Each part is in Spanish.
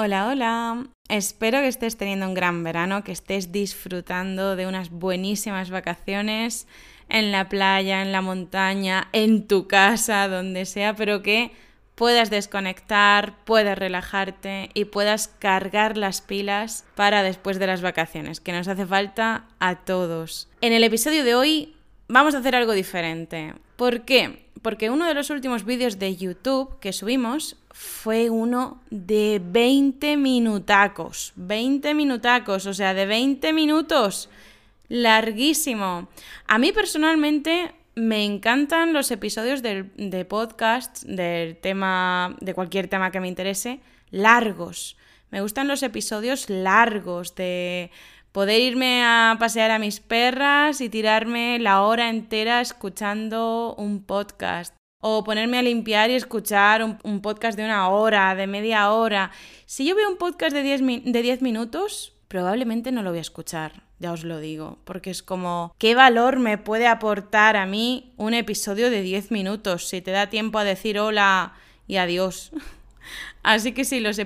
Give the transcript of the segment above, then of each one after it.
Hola, hola. Espero que estés teniendo un gran verano, que estés disfrutando de unas buenísimas vacaciones en la playa, en la montaña, en tu casa, donde sea, pero que puedas desconectar, puedas relajarte y puedas cargar las pilas para después de las vacaciones, que nos hace falta a todos. En el episodio de hoy vamos a hacer algo diferente. ¿Por qué? Porque uno de los últimos vídeos de YouTube que subimos fue uno de 20 minutacos. 20 minutacos, o sea, de 20 minutos. Larguísimo. A mí personalmente me encantan los episodios de podcast, del tema, de cualquier tema que me interese, largos. Me gustan los episodios largos de poder irme a pasear a mis perras y tirarme la hora entera escuchando un podcast. O ponerme a limpiar y escuchar un, podcast de una hora, de media hora. Si yo veo un podcast de 10 de minutos, probablemente no lo voy a escuchar, ya os lo digo, porque es como, ¿qué valor me puede aportar a mí un episodio de 10 minutos si te da tiempo a decir hola y adiós? Así que sí, los,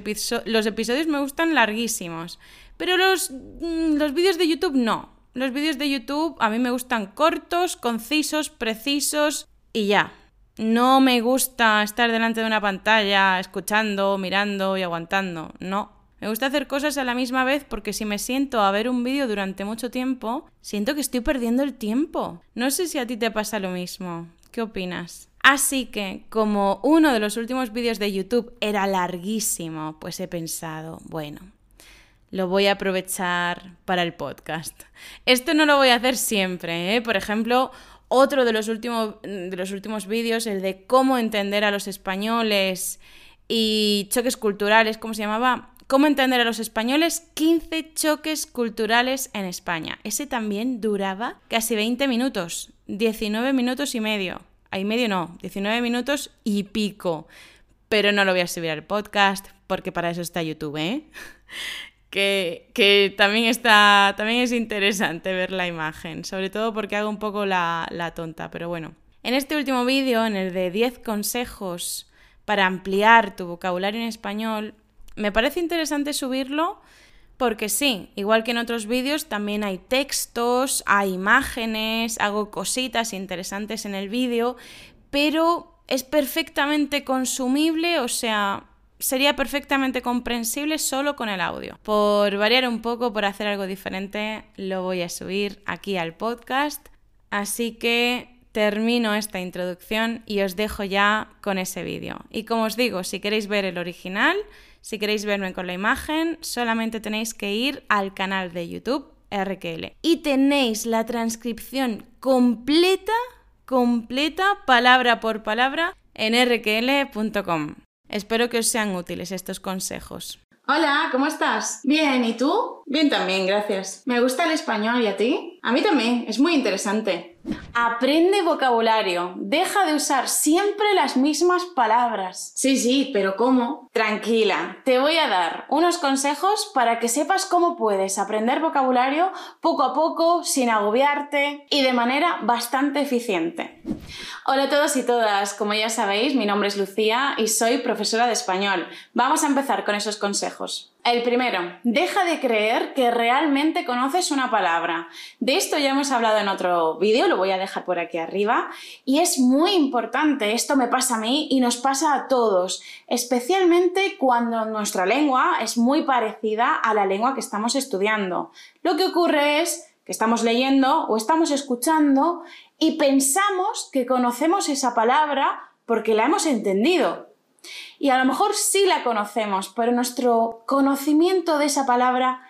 los episodios me gustan larguísimos, pero los, mm, los vídeos de YouTube no. Los vídeos de YouTube a mí me gustan cortos, concisos, precisos y ya. No me gusta estar delante de una pantalla escuchando, mirando y aguantando. No. Me gusta hacer cosas a la misma vez porque si me siento a ver un vídeo durante mucho tiempo, siento que estoy perdiendo el tiempo. No sé si a ti te pasa lo mismo. ¿Qué opinas? Así que, como uno de los últimos vídeos de YouTube era larguísimo, pues he pensado, bueno, lo voy a aprovechar para el podcast. Esto no lo voy a hacer siempre, ¿eh? Por ejemplo, otro de los últimos, de los últimos vídeos, el de cómo entender a los españoles y choques culturales, ¿cómo se llamaba? Cómo entender a los españoles, 15 choques culturales en España. Ese también duraba casi 20 minutos, 19 minutos y medio. Ahí medio no, 19 minutos y pico. Pero no lo voy a subir al podcast porque para eso está YouTube, ¿eh? Que, también está, también es interesante ver la imagen, sobre todo porque hago un poco la, la tonta, pero bueno. En este último vídeo, en el de 10 consejos para ampliar tu vocabulario en español, me parece interesante subirlo porque sí, igual que en otros vídeos, también hay textos, hay imágenes, hago cositas interesantes en el vídeo, pero es perfectamente consumible, o sea, sería perfectamente comprensible solo con el audio. Por variar un poco, por hacer algo diferente, lo voy a subir aquí al podcast. Así que termino esta introducción y os dejo ya con ese vídeo. Y como os digo, si queréis ver el original, si queréis verme con la imagen, solamente tenéis que ir al canal de YouTube RQL. Y tenéis la transcripción completa, completa, palabra por palabra, en rql.com. Espero que os sean útiles estos consejos. Hola, ¿cómo estás? Bien, ¿y tú? Bien también, gracias. Me gusta el español, ¿y a ti? A mí también, es muy interesante. Aprende vocabulario. Deja de usar siempre las mismas palabras. Sí, sí, pero ¿cómo? Tranquila, te voy a dar unos consejos para que sepas cómo puedes aprender vocabulario poco a poco, sin agobiarte y de manera bastante eficiente. Hola a todos y todas, como ya sabéis, mi nombre es Lucía y soy profesora de español. Vamos a empezar con esos consejos. El primero, deja de creer que realmente conoces una palabra. De esto ya hemos hablado en otro vídeo, lo voy a dejar por aquí arriba, y es muy importante, esto me pasa a mí y nos pasa a todos, especialmente cuando nuestra lengua es muy parecida a la lengua que estamos estudiando. Lo que ocurre es que estamos leyendo o estamos escuchando y pensamos que conocemos esa palabra porque la hemos entendido, y a lo mejor sí la conocemos, pero nuestro conocimiento de esa palabra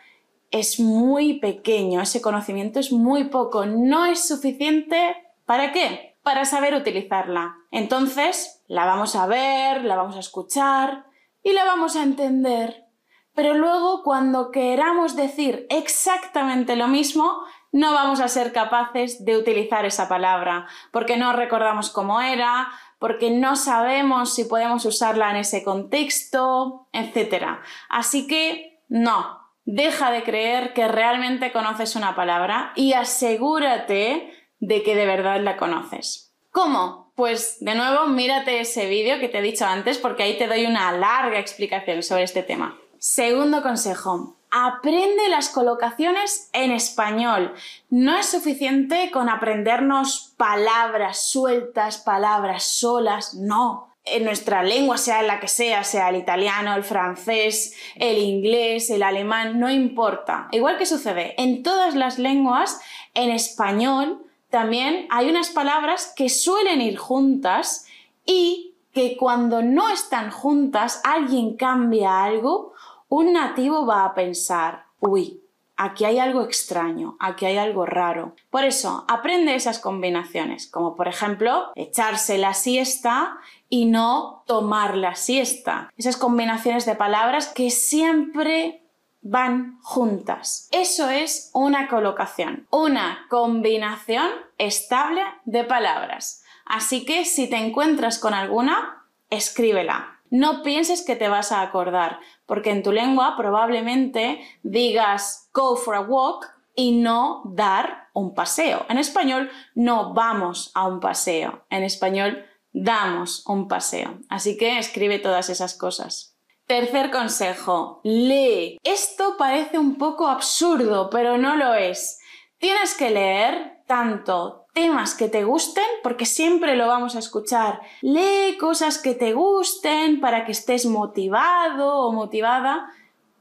es muy pequeño, ese conocimiento es muy poco, no es suficiente ¿para qué? Para saber utilizarla. Entonces, la vamos a ver, la vamos a escuchar y la vamos a entender. Pero luego, cuando queramos decir exactamente lo mismo, no vamos a ser capaces de utilizar esa palabra, porque no recordamos cómo era, porque no sabemos si podemos usarla en ese contexto, etc. Así que no, deja de creer que realmente conoces una palabra y asegúrate de que de verdad la conoces. ¿Cómo? Pues de nuevo mírate ese vídeo que te he dicho antes porque ahí te doy una larga explicación sobre este tema. Segundo consejo, aprende las colocaciones en español. No es suficiente con aprendernos palabras sueltas, palabras solas, no. En nuestra lengua, sea la que sea, sea el italiano, el francés, el inglés, el alemán, no importa. Igual que sucede en todas las lenguas, en español también hay unas palabras que suelen ir juntas y que cuando no están juntas, alguien cambia algo, un nativo va a pensar, uy, aquí hay algo extraño, aquí hay algo raro. Por eso, aprende esas combinaciones, como por ejemplo, echarse la siesta y no tomar la siesta. Esas combinaciones de palabras que siempre van juntas. Eso es una colocación, una combinación estable de palabras. Así que si te encuentras con alguna, escríbela. No pienses que te vas a acordar, porque en tu lengua probablemente digas go for a walk y no dar un paseo. En español no vamos a un paseo, en español damos un paseo. Así que escribe todas esas cosas. Tercer consejo, lee. Esto parece un poco absurdo, pero no lo es. Tienes que leer tanto temas que te gusten, porque siempre lo vamos a escuchar. Lee cosas que te gusten para que estés motivado o motivada,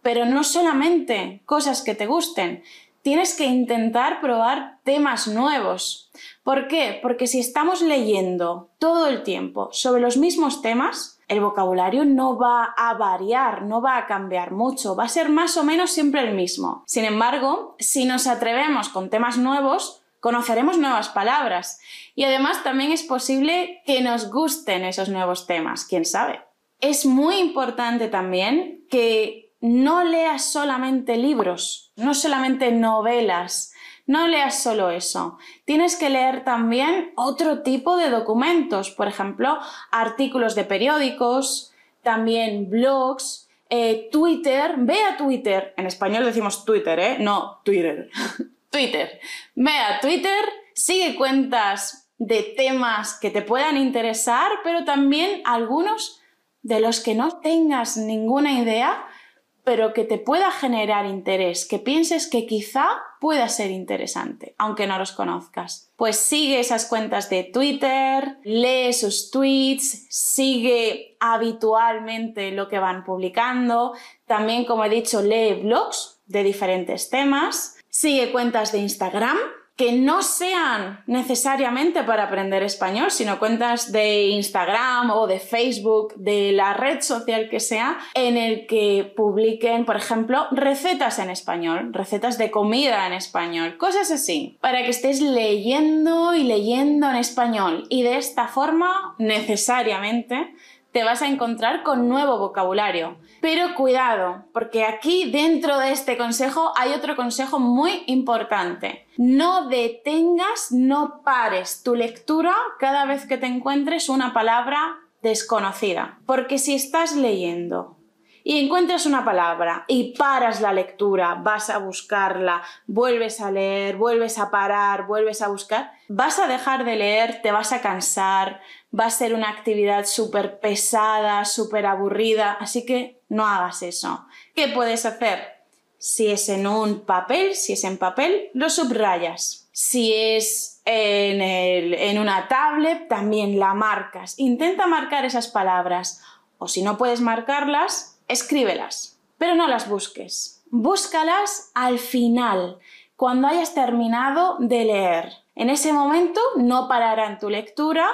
pero no solamente cosas que te gusten. Tienes que intentar probar temas nuevos. ¿Por qué? Porque si estamos leyendo todo el tiempo sobre los mismos temas, el vocabulario no va a variar, no va a cambiar mucho, va a ser más o menos siempre el mismo. Sin embargo, si nos atrevemos con temas nuevos, conoceremos nuevas palabras y además también es posible que nos gusten esos nuevos temas, quién sabe. Es muy importante también que no leas solamente libros, no solamente novelas, no leas solo eso. Tienes que leer también otro tipo de documentos, por ejemplo, artículos de periódicos, también blogs, eh, Twitter. Ve a Twitter. En español decimos Twitter, ¿eh? No Twitter. Twitter. Ve a Twitter, sigue cuentas de temas que te puedan interesar, pero también algunos de los que no tengas ninguna idea, pero que te pueda generar interés, que pienses que quizá pueda ser interesante, aunque no los conozcas. Pues sigue esas cuentas de Twitter, lee sus tweets, sigue habitualmente lo que van publicando, también como he dicho, lee blogs de diferentes temas Sigue cuentas de Instagram que no sean necesariamente para aprender español, sino cuentas de Instagram o de Facebook, de la red social que sea, en el que publiquen, por ejemplo, recetas en español, recetas de comida en español, cosas así, para que estés leyendo y leyendo en español y de esta forma, necesariamente, te vas a encontrar con nuevo vocabulario. Pero cuidado, porque aquí dentro de este consejo hay otro consejo muy importante. No detengas, no pares tu lectura cada vez que te encuentres una palabra desconocida. Porque si estás leyendo y encuentras una palabra y paras la lectura, vas a buscarla, vuelves a leer, vuelves a parar, vuelves a buscar, vas a dejar de leer, te vas a cansar, va a ser una actividad súper pesada, súper aburrida, así que no hagas eso. ¿Qué puedes hacer? Si es en un papel, si es en papel, lo subrayas. Si es en, en una tablet, también la marcas. Intenta marcar esas palabras. O si no puedes marcarlas, escríbelas. Pero no las busques. Búscalas al final, cuando hayas terminado de leer. En ese momento no parará tu lectura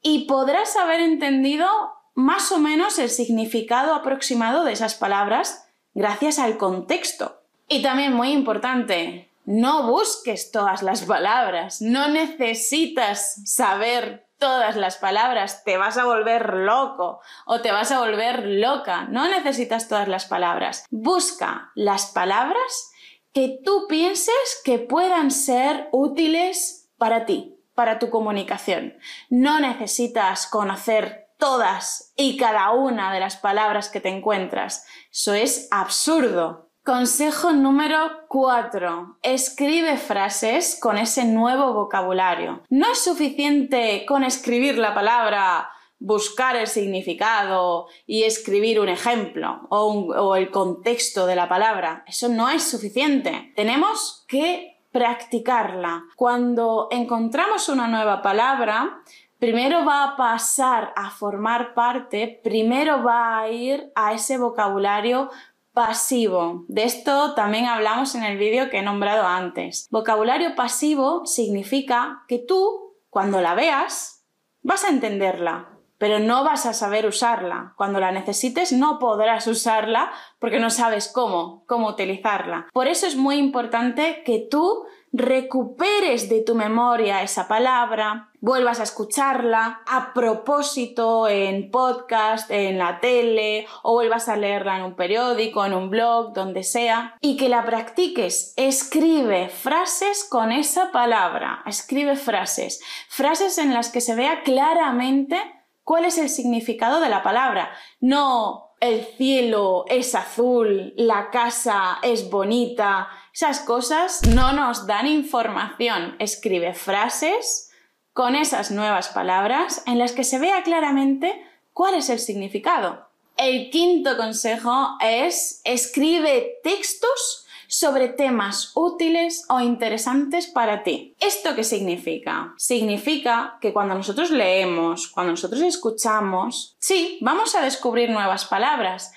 y podrás haber entendido más o menos el significado aproximado de esas palabras gracias al contexto. Y también muy importante, no busques todas las palabras, no necesitas saber todas las palabras, te vas a volver loco o te vas a volver loca, no necesitas todas las palabras. Busca las palabras que tú pienses que puedan ser útiles para ti para tu comunicación. No necesitas conocer todas y cada una de las palabras que te encuentras. Eso es absurdo. Consejo número 4. Escribe frases con ese nuevo vocabulario. No es suficiente con escribir la palabra buscar el significado y escribir un ejemplo o, o el contexto de la palabra. Eso no es suficiente. Tenemos que practicarla. Cuando encontramos una nueva palabra, primero va a pasar a formar parte, primero va a ir a ese vocabulario pasivo. De esto también hablamos en el vídeo que he nombrado antes. Vocabulario pasivo significa que tú, cuando la veas, vas a entenderla, pero no vas a saber usarla. Cuando la necesites no podrás usarla porque no sabes cómo, cómo utilizarla. Por eso es muy importante que tú recuperes de tu memoria esa palabra, vuelvas a escucharla a propósito en podcast, en la tele, o vuelvas a leerla en un periódico, en un blog, donde sea, y que la practiques. Escribe frases con esa palabra, escribe frases, frases en las que se vea claramente cuál es el significado de la palabra. No el cielo es azul, la casa es bonita, esas cosas no nos dan información. Escribe frases con esas nuevas palabras en las que se vea claramente cuál es el significado. El quinto consejo es escribe textos sobre temas útiles o interesantes para ti. ¿Esto qué significa? Significa que cuando nosotros leemos, cuando nosotros escuchamos, sí, vamos a descubrir nuevas palabras,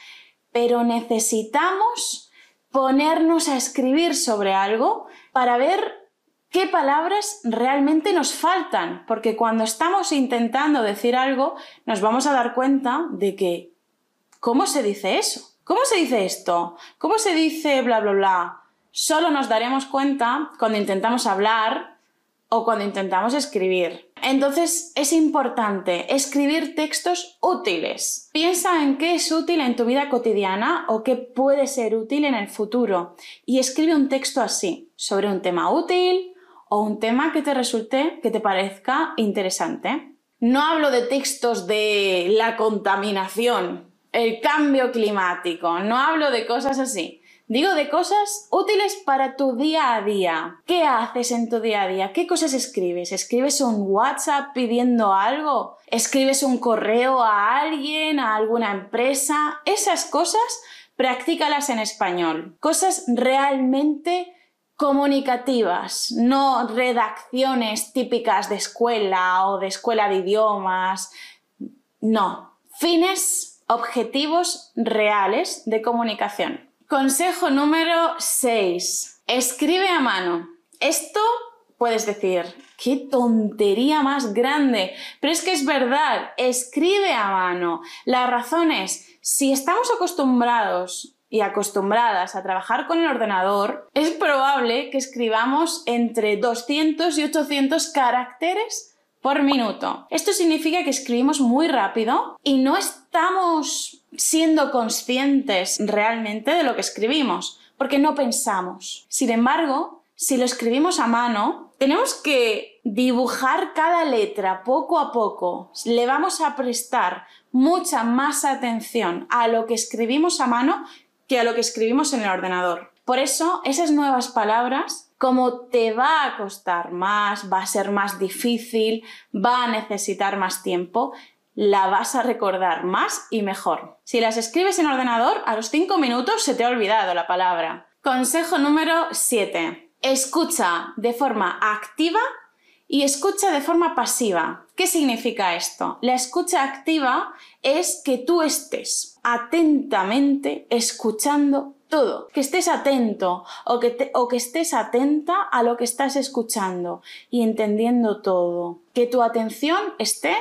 pero necesitamos ponernos a escribir sobre algo para ver qué palabras realmente nos faltan, porque cuando estamos intentando decir algo nos vamos a dar cuenta de que ¿cómo se dice eso? ¿Cómo se dice esto? ¿Cómo se dice bla bla bla? Solo nos daremos cuenta cuando intentamos hablar o cuando intentamos escribir. Entonces es importante escribir textos útiles. Piensa en qué es útil en tu vida cotidiana o qué puede ser útil en el futuro y escribe un texto así, sobre un tema útil o un tema que te resulte, que te parezca interesante. No hablo de textos de la contaminación, el cambio climático, no hablo de cosas así. Digo de cosas útiles para tu día a día. ¿Qué haces en tu día a día? ¿Qué cosas escribes? ¿Escribes un WhatsApp pidiendo algo? ¿Escribes un correo a alguien, a alguna empresa? Esas cosas, practícalas en español. Cosas realmente comunicativas, no redacciones típicas de escuela o de escuela de idiomas. No, fines, objetivos reales de comunicación. Consejo número 6. Escribe a mano. Esto puedes decir, qué tontería más grande, pero es que es verdad, escribe a mano. La razón es, si estamos acostumbrados y acostumbradas a trabajar con el ordenador, es probable que escribamos entre 200 y 800 caracteres por minuto. Esto significa que escribimos muy rápido y no estamos siendo conscientes realmente de lo que escribimos, porque no pensamos. Sin embargo, si lo escribimos a mano, tenemos que dibujar cada letra poco a poco. Le vamos a prestar mucha más atención a lo que escribimos a mano que a lo que escribimos en el ordenador. Por eso, esas nuevas palabras, como te va a costar más, va a ser más difícil, va a necesitar más tiempo, la vas a recordar más y mejor. Si las escribes en ordenador, a los 5 minutos se te ha olvidado la palabra. Consejo número 7. Escucha de forma activa y escucha de forma pasiva. ¿Qué significa esto? La escucha activa es que tú estés atentamente escuchando todo, que estés atento o que, o que estés atenta a lo que estás escuchando y entendiendo todo, que tu atención esté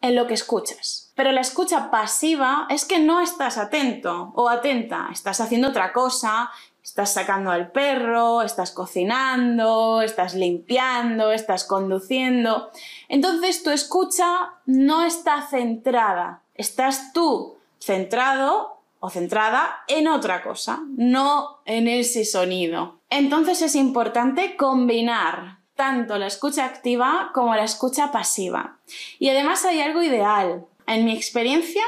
en lo que escuchas. Pero la escucha pasiva es que no estás atento o atenta, estás haciendo otra cosa, estás sacando al perro, estás cocinando, estás limpiando, estás conduciendo. Entonces tu escucha no está centrada, estás tú centrado o centrada en otra cosa, no en ese sonido. Entonces es importante combinar tanto la escucha activa como la escucha pasiva. Y además hay algo ideal. En mi experiencia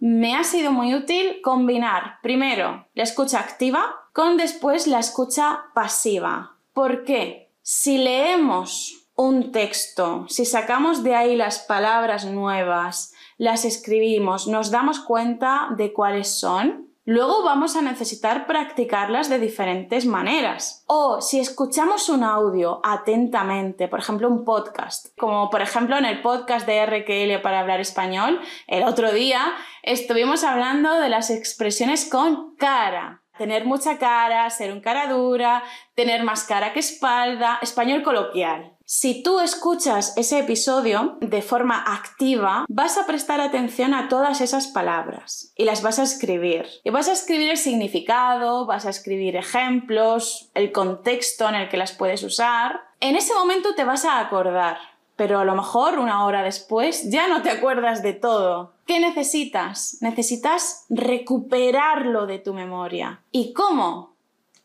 me ha sido muy útil combinar primero la escucha activa con después la escucha pasiva. ¿Por qué? Si leemos un texto, si sacamos de ahí las palabras nuevas, las escribimos, nos damos cuenta de cuáles son, luego vamos a necesitar practicarlas de diferentes maneras. O si escuchamos un audio atentamente, por ejemplo un podcast, como por ejemplo en el podcast de RQL para hablar español, el otro día estuvimos hablando de las expresiones con cara tener mucha cara, ser un cara dura, tener más cara que espalda, español coloquial. Si tú escuchas ese episodio de forma activa, vas a prestar atención a todas esas palabras y las vas a escribir. Y vas a escribir el significado, vas a escribir ejemplos, el contexto en el que las puedes usar. En ese momento te vas a acordar pero a lo mejor una hora después ya no te acuerdas de todo. ¿Qué necesitas? Necesitas recuperarlo de tu memoria. ¿Y cómo?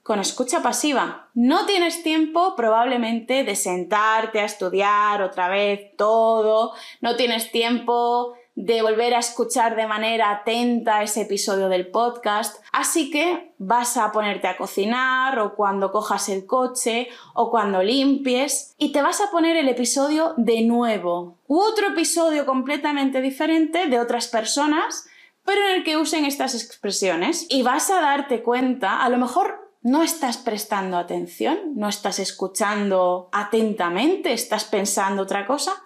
Con escucha pasiva. No tienes tiempo probablemente de sentarte a estudiar otra vez todo, no tienes tiempo de volver a escuchar de manera atenta ese episodio del podcast. Así que vas a ponerte a cocinar o cuando cojas el coche o cuando limpies y te vas a poner el episodio de nuevo. U otro episodio completamente diferente de otras personas, pero en el que usen estas expresiones. Y vas a darte cuenta, a lo mejor no estás prestando atención, no estás escuchando atentamente, estás pensando otra cosa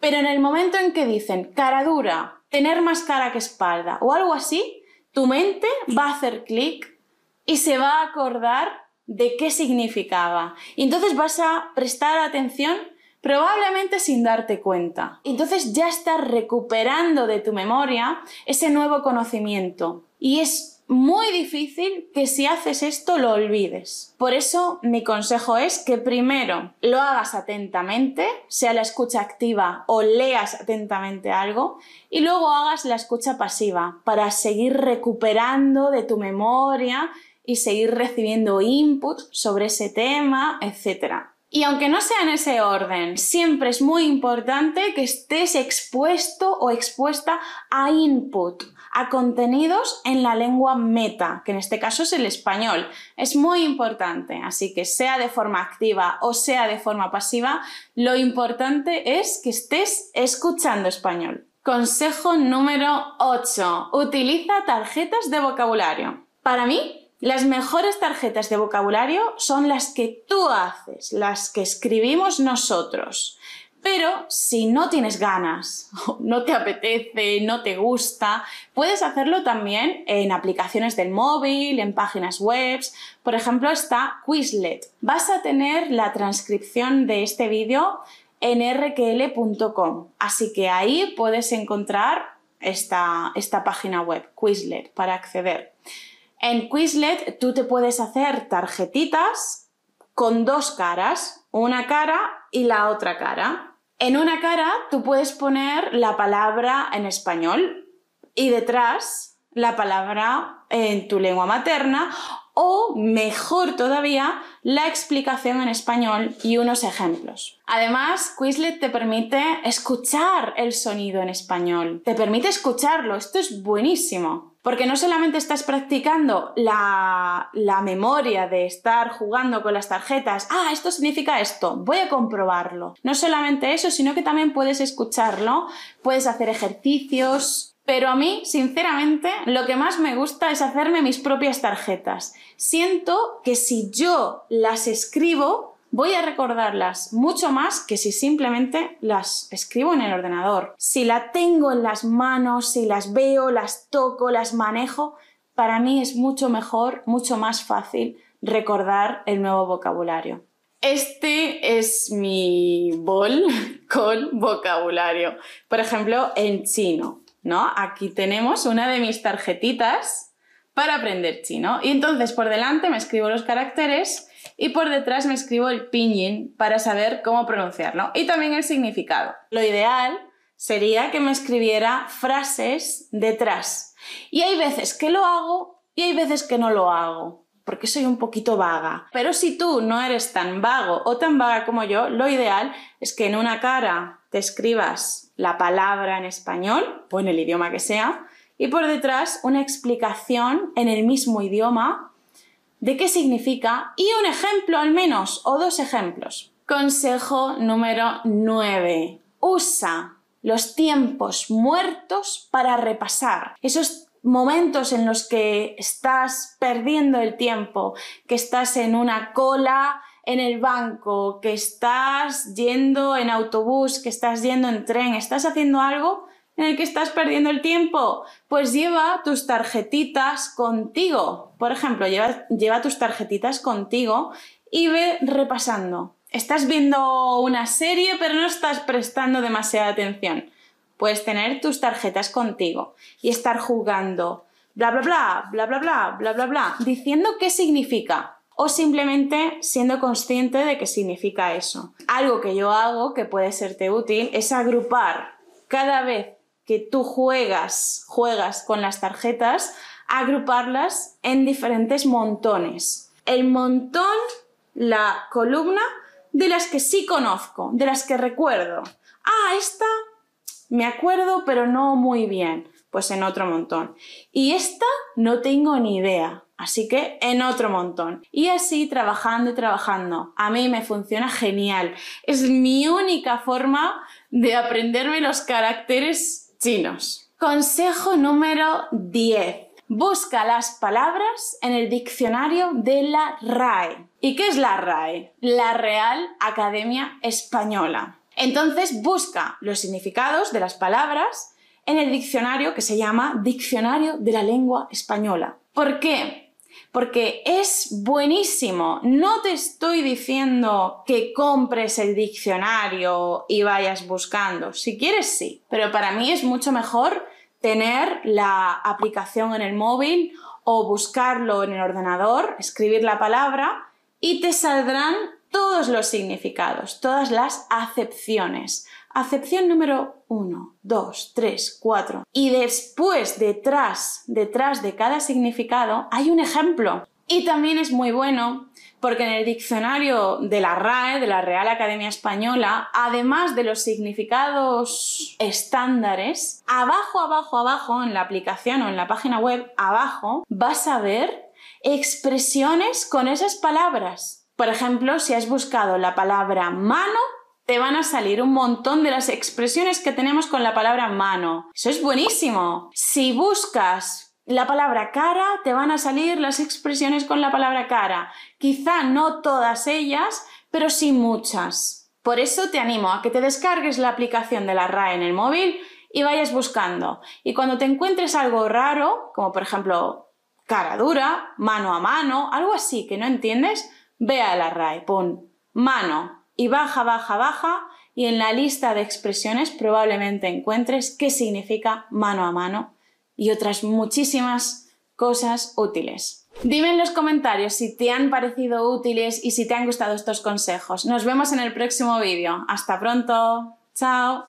pero en el momento en que dicen cara dura, tener más cara que espalda o algo así, tu mente va a hacer clic y se va a acordar de qué significaba. Y entonces vas a prestar atención probablemente sin darte cuenta. Entonces ya estás recuperando de tu memoria ese nuevo conocimiento. Y es muy difícil que si haces esto lo olvides. Por eso mi consejo es que primero lo hagas atentamente, sea la escucha activa o leas atentamente algo, y luego hagas la escucha pasiva para seguir recuperando de tu memoria y seguir recibiendo input sobre ese tema, etc. Y aunque no sea en ese orden, siempre es muy importante que estés expuesto o expuesta a input, a contenidos en la lengua meta, que en este caso es el español. Es muy importante, así que sea de forma activa o sea de forma pasiva, lo importante es que estés escuchando español. Consejo número 8. Utiliza tarjetas de vocabulario. Para mí, las mejores tarjetas de vocabulario son las que tú haces, las que escribimos nosotros. Pero si no tienes ganas, no te apetece, no te gusta, puedes hacerlo también en aplicaciones del móvil, en páginas web. Por ejemplo, está Quizlet. Vas a tener la transcripción de este vídeo en rql.com. Así que ahí puedes encontrar esta, esta página web, Quizlet, para acceder. En Quizlet tú te puedes hacer tarjetitas con dos caras, una cara y la otra cara. En una cara tú puedes poner la palabra en español y detrás la palabra en tu lengua materna o mejor todavía la explicación en español y unos ejemplos. Además, Quizlet te permite escuchar el sonido en español, te permite escucharlo, esto es buenísimo. Porque no solamente estás practicando la, la, memoria de estar jugando con las tarjetas, ah, esto significa esto, voy a comprobarlo. No solamente eso, sino que también puedes escucharlo, puedes hacer ejercicios, pero a mí, sinceramente, lo que más me gusta es hacerme mis propias tarjetas. Siento que si yo las escribo, voy a recordarlas mucho más que si simplemente las escribo en el ordenador. Si la tengo en las manos, si las veo, las toco, las manejo, para mí es mucho mejor, mucho más fácil recordar el nuevo vocabulario. Este es mi bol con vocabulario. Por ejemplo, en chino, ¿no? Aquí tenemos una de mis tarjetitas para aprender chino. Y entonces por delante me escribo los caracteres y por detrás me escribo el pinyin para saber cómo pronunciarlo y también el significado. Lo ideal sería que me escribiera frases detrás. Y hay veces que lo hago y hay veces que no lo hago, porque soy un poquito vaga. Pero si tú no eres tan vago o tan vaga como yo, lo ideal es que en una cara te escribas la palabra en español o en el idioma que sea y por detrás una explicación en el mismo idioma de qué significa y un ejemplo al menos o dos ejemplos. Consejo número 9. Usa los tiempos muertos para repasar. Esos momentos en los que estás perdiendo el tiempo, que estás en una cola en el banco, que estás yendo en autobús, que estás yendo en tren, estás haciendo algo en el que estás perdiendo el tiempo, pues lleva tus tarjetitas contigo. Por ejemplo, lleva, lleva tus tarjetitas contigo y ve repasando. Estás viendo una serie pero no estás prestando demasiada atención. Puedes tener tus tarjetas contigo y estar jugando bla bla bla, bla bla bla, bla bla bla, diciendo qué significa o simplemente siendo consciente de qué significa eso. Algo que yo hago que puede serte útil es agrupar cada vez que tú juegas, juegas con las tarjetas, agruparlas en diferentes montones. El montón, la columna de las que sí conozco, de las que recuerdo. Ah, esta me acuerdo, pero no muy bien. Pues en otro montón. Y esta no tengo ni idea. Así que en otro montón. Y así trabajando y trabajando. A mí me funciona genial. Es mi única forma de aprenderme los caracteres chinos. Consejo número 10. Busca las palabras en el diccionario de la RAE. ¿Y qué es la RAE? La Real Academia Española. Entonces busca los significados de las palabras en el diccionario que se llama Diccionario de la Lengua Española. ¿Por qué? Porque es buenísimo. No te estoy diciendo que compres el diccionario y vayas buscando. Si quieres, sí. Pero para mí es mucho mejor tener la aplicación en el móvil o buscarlo en el ordenador, escribir la palabra y te saldrán todos los significados, todas las acepciones. Acepción número 1, 2, 3, 4. Y después, detrás, detrás de cada significado, hay un ejemplo. Y también es muy bueno porque en el diccionario de la RAE, de la Real Academia Española, además de los significados estándares, abajo, abajo, abajo, en la aplicación o en la página web, abajo, vas a ver expresiones con esas palabras. Por ejemplo, si has buscado la palabra mano, te van a salir un montón de las expresiones que tenemos con la palabra mano. Eso es buenísimo. Si buscas la palabra cara, te van a salir las expresiones con la palabra cara. Quizá no todas ellas, pero sí muchas. Por eso te animo a que te descargues la aplicación de la RAE en el móvil y vayas buscando. Y cuando te encuentres algo raro, como por ejemplo cara dura, mano a mano, algo así que no entiendes, ve a la RAE, pon mano y baja, baja, baja y en la lista de expresiones probablemente encuentres qué significa mano a mano y otras muchísimas cosas útiles. Dime en los comentarios si te han parecido útiles y si te han gustado estos consejos. Nos vemos en el próximo vídeo. Hasta pronto. Chao.